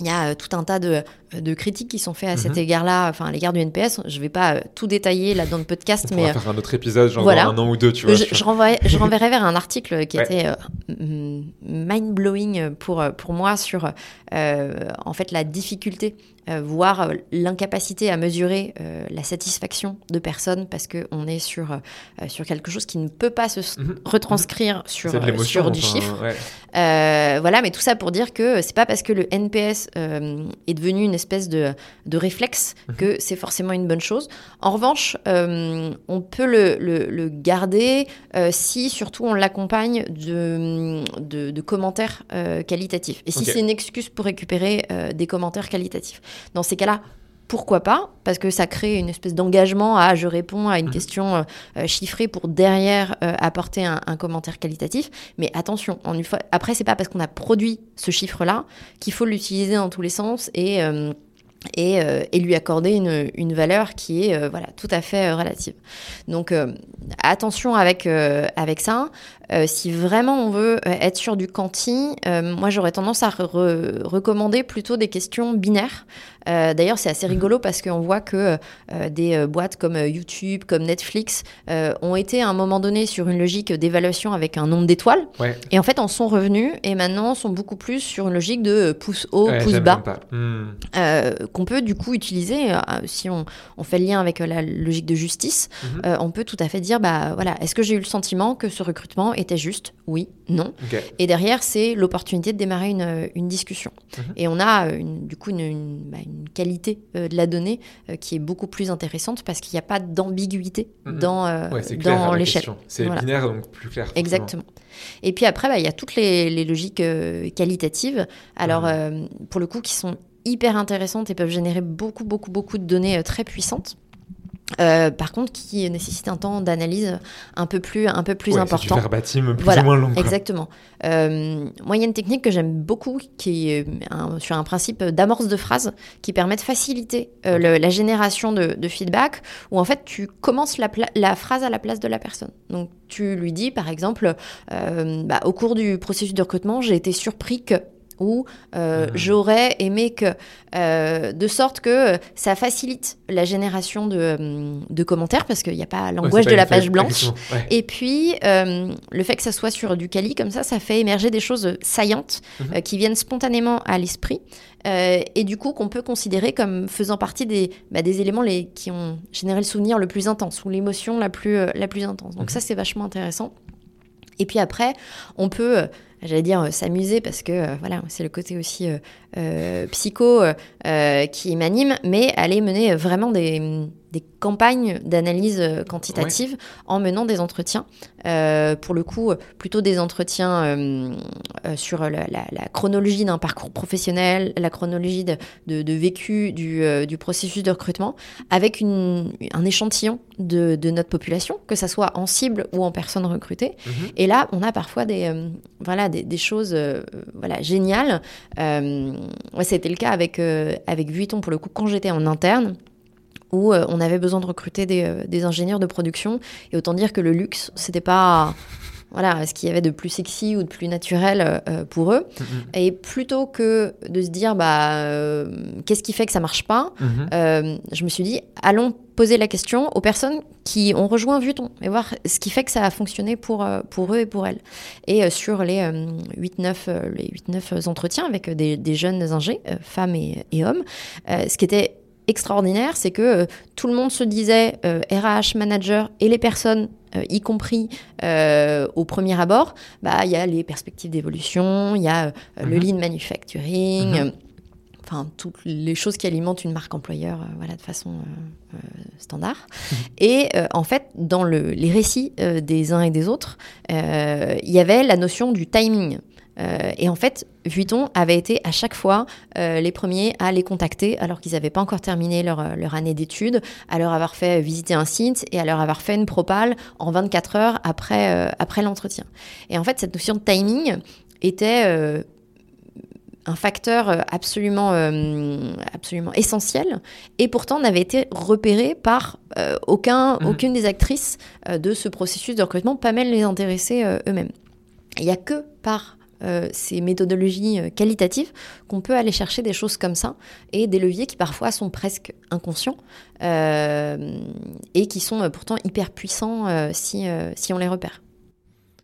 il y a euh, tout un tas de, de critiques qui sont faites à cet Mhm. égard-là, enfin à l'égard du NPS. Je vais pas euh, tout détailler là dans le podcast, On mais pourra faire un autre épisode, genre voilà. dans un an ou deux, tu vois. je, renverrai, je renverrai vers un article qui Ouais. était euh, mind-blowing pour, pour moi sur euh, en fait la difficulté, euh, voire euh, l'incapacité à mesurer euh, la satisfaction de personnes parce qu'on est sur, euh, sur quelque chose qui ne peut pas se Mhm. retranscrire sur, euh, sur du enfin, chiffre. ouais. Euh, voilà, mais tout ça pour dire que c'est pas parce que le NPS euh, est devenu une espèce de, de réflexe Mhm. que c'est forcément une bonne chose. En revanche, euh, on peut le, le- le garder euh, si surtout on l'accompagne de, de, de commentaires euh, qualitatifs. Et si c'est une excuse pour récupérer euh, des commentaires qualitatifs. Dans ces cas-là, pourquoi pas Parce que ça crée une espèce d'engagement à je réponds à une Mhm. question euh, euh, chiffrée pour derrière euh, apporter un, un commentaire qualitatif. Mais attention, en une fois, après, c'est pas parce qu'on a produit ce chiffre-là qu'il faut l'utiliser dans tous les sens et, euh, et, et lui accorder une, une valeur qui est voilà, tout à fait relative. Donc attention avec, avec ça. Euh, si vraiment on veut euh, être sur du quanti, euh, moi j'aurais tendance à re- re- recommander plutôt des questions binaires. Euh, D'ailleurs, c'est assez rigolo parce qu'on voit que des boîtes comme YouTube, comme Netflix ont été à un moment donné sur une logique d'évaluation avec un nombre d'étoiles Ouais. et en fait en sont revenus et maintenant sont beaucoup plus sur une logique de pouce haut, Ouais, pouce bas. Hmm. qu'on peut du coup utiliser si on, on fait le lien avec la logique de justice. Mhm. on peut tout à fait dire bah voilà, est-ce que j'ai eu le sentiment que ce recrutement était juste Oui, non. Et derrière, c'est l'opportunité de démarrer une, une discussion. Mhm. Et on a euh, une- du coup une, bah, une qualité euh, de la donnée euh, qui est beaucoup plus intéressante parce qu'il n'y a pas d'ambiguïté Mhm. dans, euh, Ouais, dans l'échelle. C'est Voilà. binaire, donc plus clair. forcément. Exactement. Et puis après, bah, il y a toutes les, les logiques euh, qualitatives, alors Mhm. euh, pour le coup, qui sont hyper intéressantes et peuvent générer beaucoup, beaucoup, beaucoup de données euh, très puissantes. Euh, par contre, qui nécessitent un temps d'analyse un peu plus, un peu plus Ouais, important. C'est plus Voilà, ou moins long. quoi. Exactement. Euh, moi, il y a une technique que j'aime beaucoup qui est euh, un- sur un principe d'amorce de phrase qui permet de faciliter euh, le- la génération de, de feedback où en fait tu commences la phrase à la place de la personne. Donc tu lui dis par exemple euh, bah, au cours du processus de recrutement, j'ai été surpris que ou euh, Mhm. j'aurais aimé que, euh, de sorte que euh, ça facilite la génération de, de commentaires, parce qu'il n'y a pas l'angoisse de la page blanche. Ouais. Et puis, euh, le fait que ça soit sur du quali, comme ça, ça fait émerger des choses saillantes Mhm. qui viennent spontanément à l'esprit. et du coup, qu'on peut considérer comme faisant partie des, bah, des éléments les, qui ont généré le souvenir le plus intense ou l'émotion la plus, la plus intense. Donc, Mhm. ça, c'est vachement intéressant. Et puis après, on peut, j'allais dire, euh, s'amuser parce que euh, voilà, c'est le côté aussi euh, psycho qui m'anime, mais aller mener vraiment des, des campagnes d'analyse euh, quantitative en menant des entretiens. Euh, pour le coup, plutôt des entretiens euh, euh, sur la, la- la chronologie d'un parcours professionnel, la chronologie de, de- de vécu du, du processus de recrutement, avec une- un échantillon de, de notre population, que ça soit en cible ou en personne recrutée. Mhm. Et là, on a parfois des, voilà, des, des choses voilà, géniales. Ouais, C'était le cas avec, avec Vuitton, pour le coup, quand j'étais en interne, où on avait besoin de recruter des, des, ingénieurs de production. Et autant dire que le luxe, c'était pas voilà, ce qu'il y avait de plus sexy ou de plus naturel euh, pour eux. Mm-hmm. Et plutôt que de se dire, bah, euh, qu'est-ce qui fait que ça marche pas, mm-hmm. euh, je me suis dit, allons poser la question aux personnes qui ont rejoint Vuitton et voir ce qui fait que ça a fonctionné pour, pour eux et pour elles. Et sur les 8-9 les 8-9 entretiens avec des, des jeunes ingés, femmes et, et hommes, ce qui était extraordinaire, c'est que tout le monde se disait RH, manager et les personnes euh, y compris euh, au premier abord, bah, il y a les perspectives d'évolution, il y a euh, le mhm. lean manufacturing. Mhm. Enfin, toutes les choses qui alimentent une marque employeur voilà, de façon standard. Mhm. Et en fait, dans le, les récits des uns et des autres, il y avait la notion du timing. Euh, et en fait, Vuitton avait été à chaque fois euh, les premiers à les contacter alors qu'ils n'avaient pas encore terminé leur, euh, leur année d'études, à leur avoir fait visiter un site et à leur avoir fait une propale en 24 heures après, après l'entretien. Et en fait, cette notion de timing était un facteur absolument, absolument essentiel et pourtant n'avait été repéré par aucun, mmh. aucune des actrices de ce processus de recrutement, pas même les intéresser eux-mêmes. Il n'y a que par euh, ces méthodologies euh, qualitatives qu'on peut aller chercher des choses comme ça et des leviers qui parfois sont presque inconscients euh, et qui sont pourtant hyper puissants si, si on les repère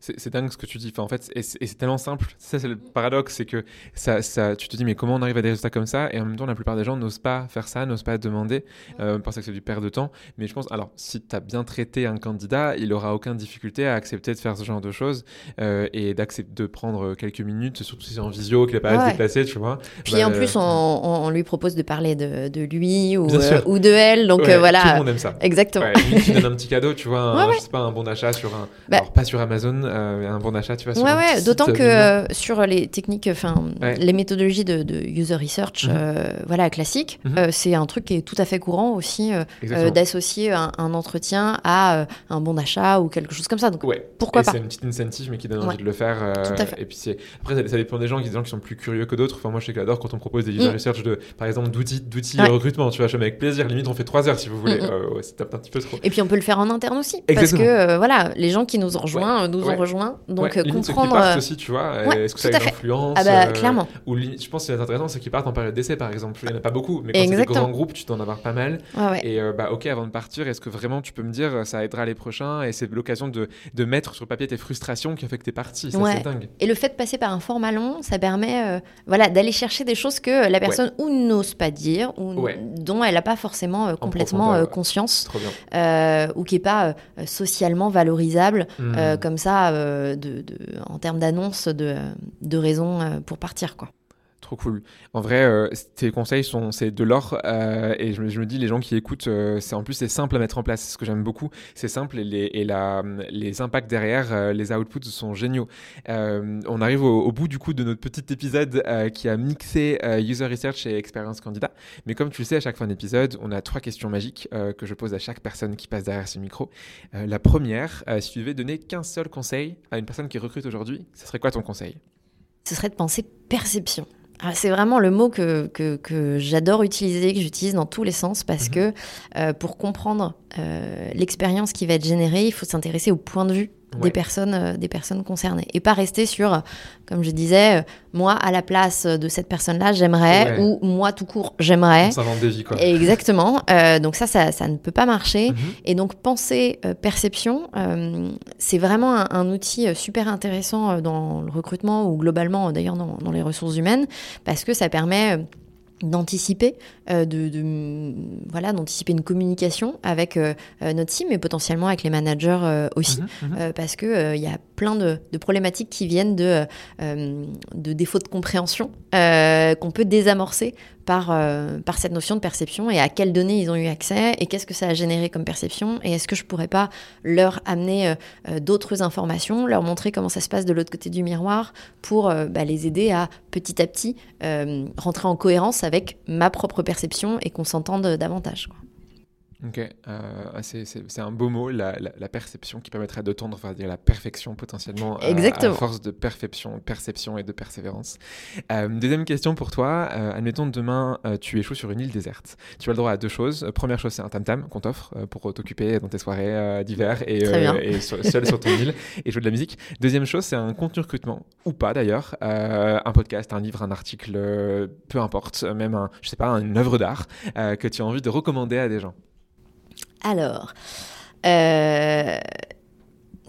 c'est dingue ce que tu dis. Enfin, en fait, et c'est tellement simple. Ça, c'est le paradoxe, c'est que ça, ça, tu te dis, mais comment on arrive à des résultats comme ça? Et en même temps, la plupart des gens n'osent pas faire ça, n'osent pas demander, euh, parce que c'est du perte de temps. Mais je pense, alors, si tu as bien traité un candidat, il aura aucune difficulté à accepter de faire ce genre de choses euh, et d'accepter de prendre quelques minutes, surtout si c'est en visio, qu'il n'a pas à se déplacer, tu vois. Puis en bah, plus, on, lui propose de parler de, de lui ou, euh, ou de elle. Donc voilà. Tout le monde aime ça. Exactement. lui, tu donnes un petit cadeau, tu vois, [laughs] un, je sais pas, un bon d'achat sur un. Bah alors, pas sur Amazon euh, un bon achat, tu vois. Ouais, ouais, d'autant que euh, sur les techniques, enfin, les méthodologies de, user research, euh, voilà, classiques, mhm. c'est un truc qui est tout à fait courant aussi d'associer un, entretien à un bon d'achat ou quelque chose comme ça. Donc, pourquoi pas? C'est une petite incentive, mais qui donne envie de le faire. Tout à fait. Et puis, après, ça, dépend des gens, qui, des gens qui sont plus curieux que d'autres. Enfin, moi, je sais qu'adore quand on propose des user mm. research de, par exemple, d'outils, d'outils recrutement. Tu vois, je avec plaisir. Limite, on fait trois heures si vous voulez. Mm, mm. c'est un petit peu trop. Et puis, on peut le faire en interne aussi, parce que voilà, les gens qui nous ont rejoints nous ont rejoints donc ouais, comprendre. Ceux qui aussi, tu vois. Est-ce que ça a une influence Ah bah, euh, clairement. Ou je pense que c'est intéressant, c'est qu'ils partent en période d'essai, par exemple. Il n'y en a pas beaucoup, mais quand c'est des grands groupes, tu t'en avoir pas mal. Et euh, bah, ok, avant de partir, est-ce que vraiment tu peux me dire ça aidera les prochains et c'est l'occasion de, de, mettre sur papier tes frustrations qui ont fait que t'es parti. Ça, c'est dingue. Et le fait de passer par un format long, ça permet euh, voilà, d'aller chercher des choses que la personne ou n'ose pas dire ou dont elle n'a pas forcément complètement conscience ou qui n'est pas socialement valorisable mmh. comme ça de, en termes d'annonce de, de raisons euh, pour partir. quoi cool. En vrai, euh, tes conseils sont c'est de l'or euh, et je me, dis les gens qui écoutent, euh, c'est en plus c'est simple à mettre en place. C'est ce que j'aime beaucoup. C'est simple et les impacts derrière, les outputs sont géniaux. on arrive au, bout du coup de notre petit épisode qui a mixé user research et expérience candidat. Mais comme tu le sais, à chaque fin d'épisode, on a trois questions magiques que je pose à chaque personne qui passe derrière ce micro. la première, si tu devais donner qu'un seul conseil à une personne qui recrute aujourd'hui, ce serait quoi ton conseil? Ce serait de penser perception. Ah, c'est vraiment le mot que, que, j'adore utiliser, que j'utilise dans tous les sens, parce mhm. que euh, pour comprendre euh, l'expérience qui va être générée, il faut s'intéresser au point de vue des, personnes, euh, des personnes concernées. Et pas rester sur, comme je disais, euh, moi, à la place de cette personne-là, j'aimerais, ou moi, tout court, j'aimerais. Ça vend des vies, quoi. Exactement. Euh, donc ça, ça, ça, ne peut pas marcher. Mhm. Et donc, penser perception, c'est vraiment un, outil super intéressant dans le recrutement, ou globalement, d'ailleurs, dans, dans, les ressources humaines, parce que ça permet d'anticiper euh, de, voilà d'anticiper une communication avec euh, euh, notre team et potentiellement avec les managers aussi mhm, mhm. parce que il y a plein de, problématiques qui viennent de de défauts de compréhension qu'on peut désamorcer par par cette notion de perception et à quelles données ils ont eu accès et qu'est-ce que ça a généré comme perception et est-ce que je pourrais pas leur amener d'autres informations leur montrer comment ça se passe de l'autre côté du miroir pour bah, les aider à petit à petit rentrer en cohérence avec ma propre perception et qu'on s'entende davantage. Ok, euh, c'est un beau mot, la, la, perception qui permettrait de tendre vers dire la perfection potentiellement euh, Exactement. à force de perception, perception et de persévérance. Euh, deuxième question pour toi, euh, admettons demain tu échoues sur une île déserte. Tu as le droit à deux choses. première chose, c'est un tam-tam qu'on t'offre pour t'occuper dans tes soirées d'hiver et, et seul sur ton île et jouer de la musique. Deuxième chose, c'est un contenu recrutement ou pas d'ailleurs, un podcast, un livre, un article, peu importe, même un, je sais pas, une œuvre d'art que tu as envie de recommander à des gens. Alors, euh,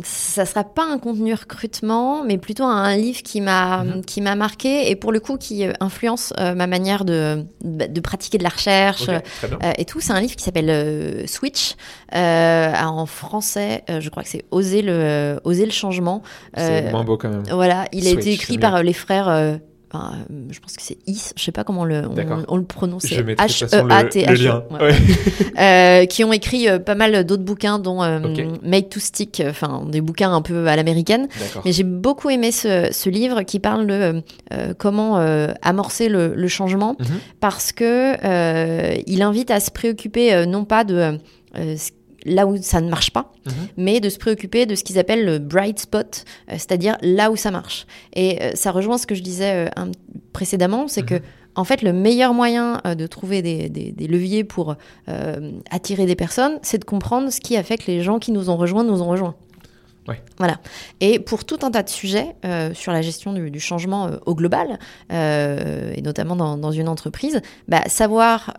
ça sera pas un contenu recrutement, mais plutôt un livre qui m'a mhm. qui m'a marqué et pour le coup qui euh, influence euh, ma manière de, de pratiquer de la recherche euh, et tout. C'est un livre qui s'appelle Switch. en français, je crois que c'est Oser le Oser le changement. C'est moins beau quand même. Voilà, il a été écrit par les frères euh, je pense que c'est Is, je sais pas comment le, on, le prononce, H-E-A-T-H, [laughs] euh, qui ont écrit euh, pas mal d'autres bouquins, dont Made to Stick, enfin des bouquins un peu à l'américaine. Mais j'ai beaucoup aimé ce, livre qui parle de comment amorcer le, changement, mhm. parce que il invite à se préoccuper non pas de là où ça ne marche pas, mhm. mais de se préoccuper de ce qu'ils appellent le bright spot, euh, c'est-à-dire là où ça marche. Et euh, ça rejoint ce que je disais euh, précédemment, c'est que mhm. en fait, le meilleur moyen de trouver des, leviers pour attirer des personnes, c'est de comprendre ce qui a fait que les gens qui nous ont rejoints nous ont rejoints. Voilà. Et pour tout un tas de sujets sur la gestion du, changement au global, et notamment dans, une entreprise, bah, savoir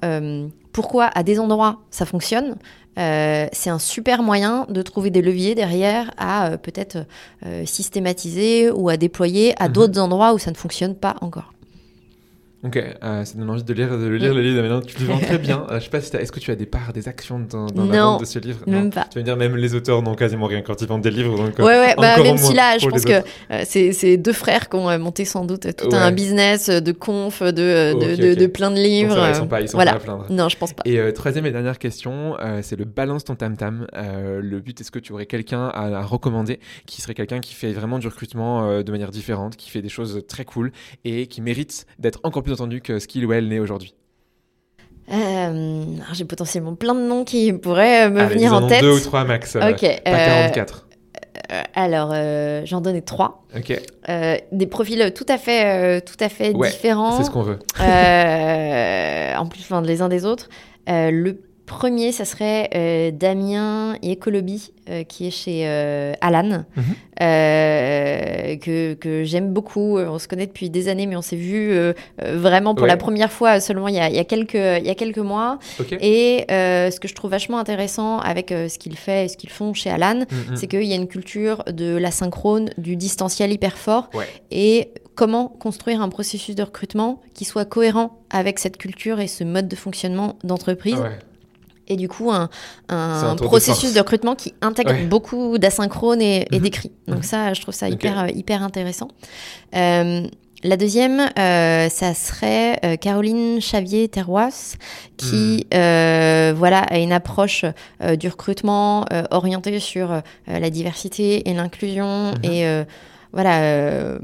pourquoi à des endroits ça fonctionne, euh, c'est un super moyen de trouver des leviers derrière à euh, peut-être euh, systématiser ou à déployer à mhm. d'autres endroits où ça ne fonctionne pas encore. Ok, euh, ça donne envie de lire, de lire le livre. Maintenant, tu le vends très bien. [laughs] Euh, je sais pas si est-ce que tu as des parts, des actions dans, dans la vente de ce livre? Même pas. Tu veux dire, même les auteurs n'ont quasiment rien quand ils vendent des livres. Donc, ouais, ouais, bah, même si là, je pense que euh, c'est deux frères qui ont euh, monté sans doute tout un business de conf, de, de, de, plein de livres. Donc, ils sont pas, ils sont voilà. pas à plaindre. Non, je pense pas. Et troisième et dernière question, c'est le balance ton tam tam. le but, est-ce que tu aurais quelqu'un à, à, recommander qui serait quelqu'un qui fait vraiment du recrutement de manière différente, qui fait des choses très cool et qui mérite d'être encore plus entendu que ce qu'il ou elle n'est aujourd'hui euh, J'ai potentiellement plein de noms qui pourraient me venir en, tête. Deux ou trois max. Euh, ok. pas 44. Euh, alors, j'en donnais trois. Ok. des profils tout à fait, tout à fait différents. C'est ce qu'on veut. en plus, les uns des autres. le premier, ça serait euh, Damien Ecolobi, euh, qui est chez euh, Alan, mhm. que, que j'aime beaucoup. On se connaît depuis des années, mais on s'est vu vraiment pour la première fois seulement il y a, il y a, quelques, il y a quelques mois. Et ce que je trouve vachement intéressant avec ce qu'il fait et ce qu'ils font chez Alan, mhm. c'est qu'il y a une culture de l'asynchrone, du distanciel hyper fort. Et comment construire un processus de recrutement qui soit cohérent avec cette culture et ce mode de fonctionnement d'entreprise et du coup un, processus de, recrutement qui intègre beaucoup d'asynchrone et, mhm. d'écrit. Donc mhm. ça, je trouve ça hyper, euh, hyper intéressant. Euh, la deuxième, euh, ça serait Caroline Xavier-Terrois, qui mhm. voilà, a une approche du recrutement orientée sur la diversité et l'inclusion et voilà, euh,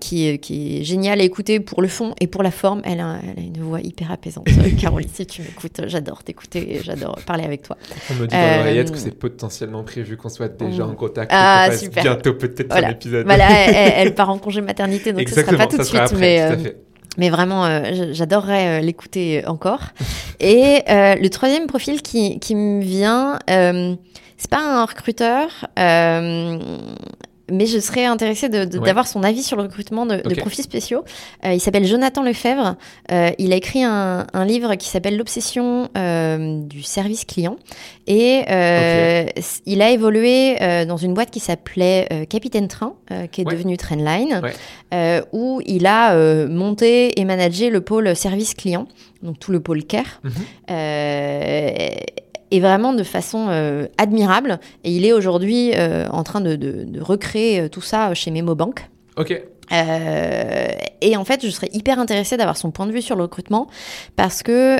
qui, qui, est géniale à écouter pour le fond et pour la forme. Elle a, elle a une voix hyper apaisante. [laughs] Caroline, si tu m'écoutes, j'adore t'écouter et j'adore parler avec toi. On me dit dans l'oreillette que euh, c'est potentiellement prévu qu'on soit déjà en contact. Ah, super. Bientôt peut-être voilà. un épisode. Voilà, [laughs] elle, part en congé maternité, donc ce ne sera pas tout de suite. mais, euh, mais vraiment, j'adorerais l'écouter encore. [laughs] et le troisième profil qui, qui me vient, c'est pas un recruteur mais je serais intéressée d'avoir son avis sur le recrutement de, profils spéciaux. Euh, il s'appelle Jonathan Lefebvre. Euh, il a écrit un, livre qui s'appelle L'obsession euh, du service client. Et il a évolué dans une boîte qui s'appelait Capitaine Train, qui est devenue Trendline, où il a monté et managé le pôle service client, donc tout le pôle care. Mhm et vraiment de façon euh, admirable. Et il est aujourd'hui euh, en train de, de, recréer euh, tout ça chez MemoBank. Ok. et en fait, je serais hyper intéressée d'avoir son point de vue sur le recrutement parce que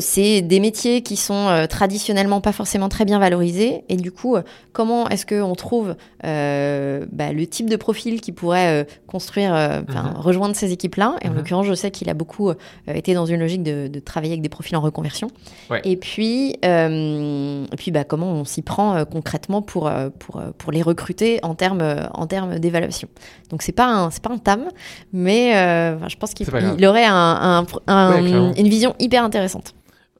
c'est des métiers qui sont euh, traditionnellement pas forcément très bien valorisés. Et du coup, euh, comment est-ce qu'on trouve bah, le type de profil qui pourrait construire, mhm. rejoindre ces équipes-là? Et en mhm. l'occurrence, je sais qu'il a beaucoup été dans une logique de, travailler avec des profils en reconversion. Et puis, et puis bah, comment on s'y prend concrètement pour, pour, pour les recruter en termes en termes d'évaluation? Donc, c'est pas un, pas un TAM, mais je pense qu'il aurait un, une vision hyper intéressante.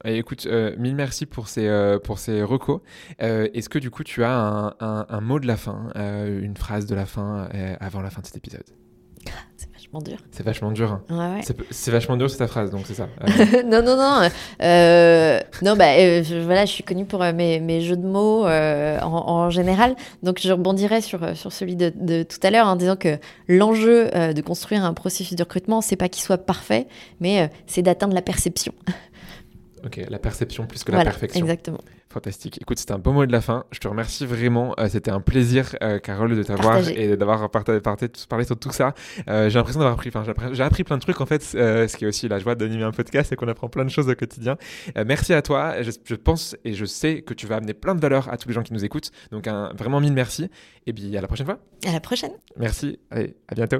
Écoute, euh, mille merci pour ces, euh, pour ces recos. Euh, est-ce que du coup tu as un, un, mot de la fin, une phrase de la fin avant la fin de cet épisode? C'est vachement dur. C'est vachement dur. Ouais, C'est vachement dur, c'est ta phrase, donc c'est ça. [laughs] non, non, non. non, bah, je, voilà, je suis connue pour mes, mes, jeux de mots en, en, général. Donc, je rebondirai sur, sur celui de, de tout à l'heure en disant que l'enjeu de construire un processus de recrutement, c'est pas qu'il soit parfait, mais c'est d'atteindre la perception. [laughs] Ok, la perception plus que la perfection. Exactement. Fantastique. Écoute, c'était un beau mot de la fin. Je te remercie vraiment. Euh, c'était un plaisir, euh, Carole, de t'avoir et d'avoir parlé sur tout ça. Euh, j'ai l'impression d'avoir appris, enfin, j'ai appris plein de trucs en fait. ce qui est aussi la joie d'animer un podcast, c'est qu'on apprend plein de choses au quotidien. merci à toi. Je, pense et je sais que tu vas amener plein de valeur à tous les gens qui nous écoutent. Donc, un, vraiment mille merci. Et puis, à la prochaine fois. À la prochaine. Merci. Allez, à bientôt.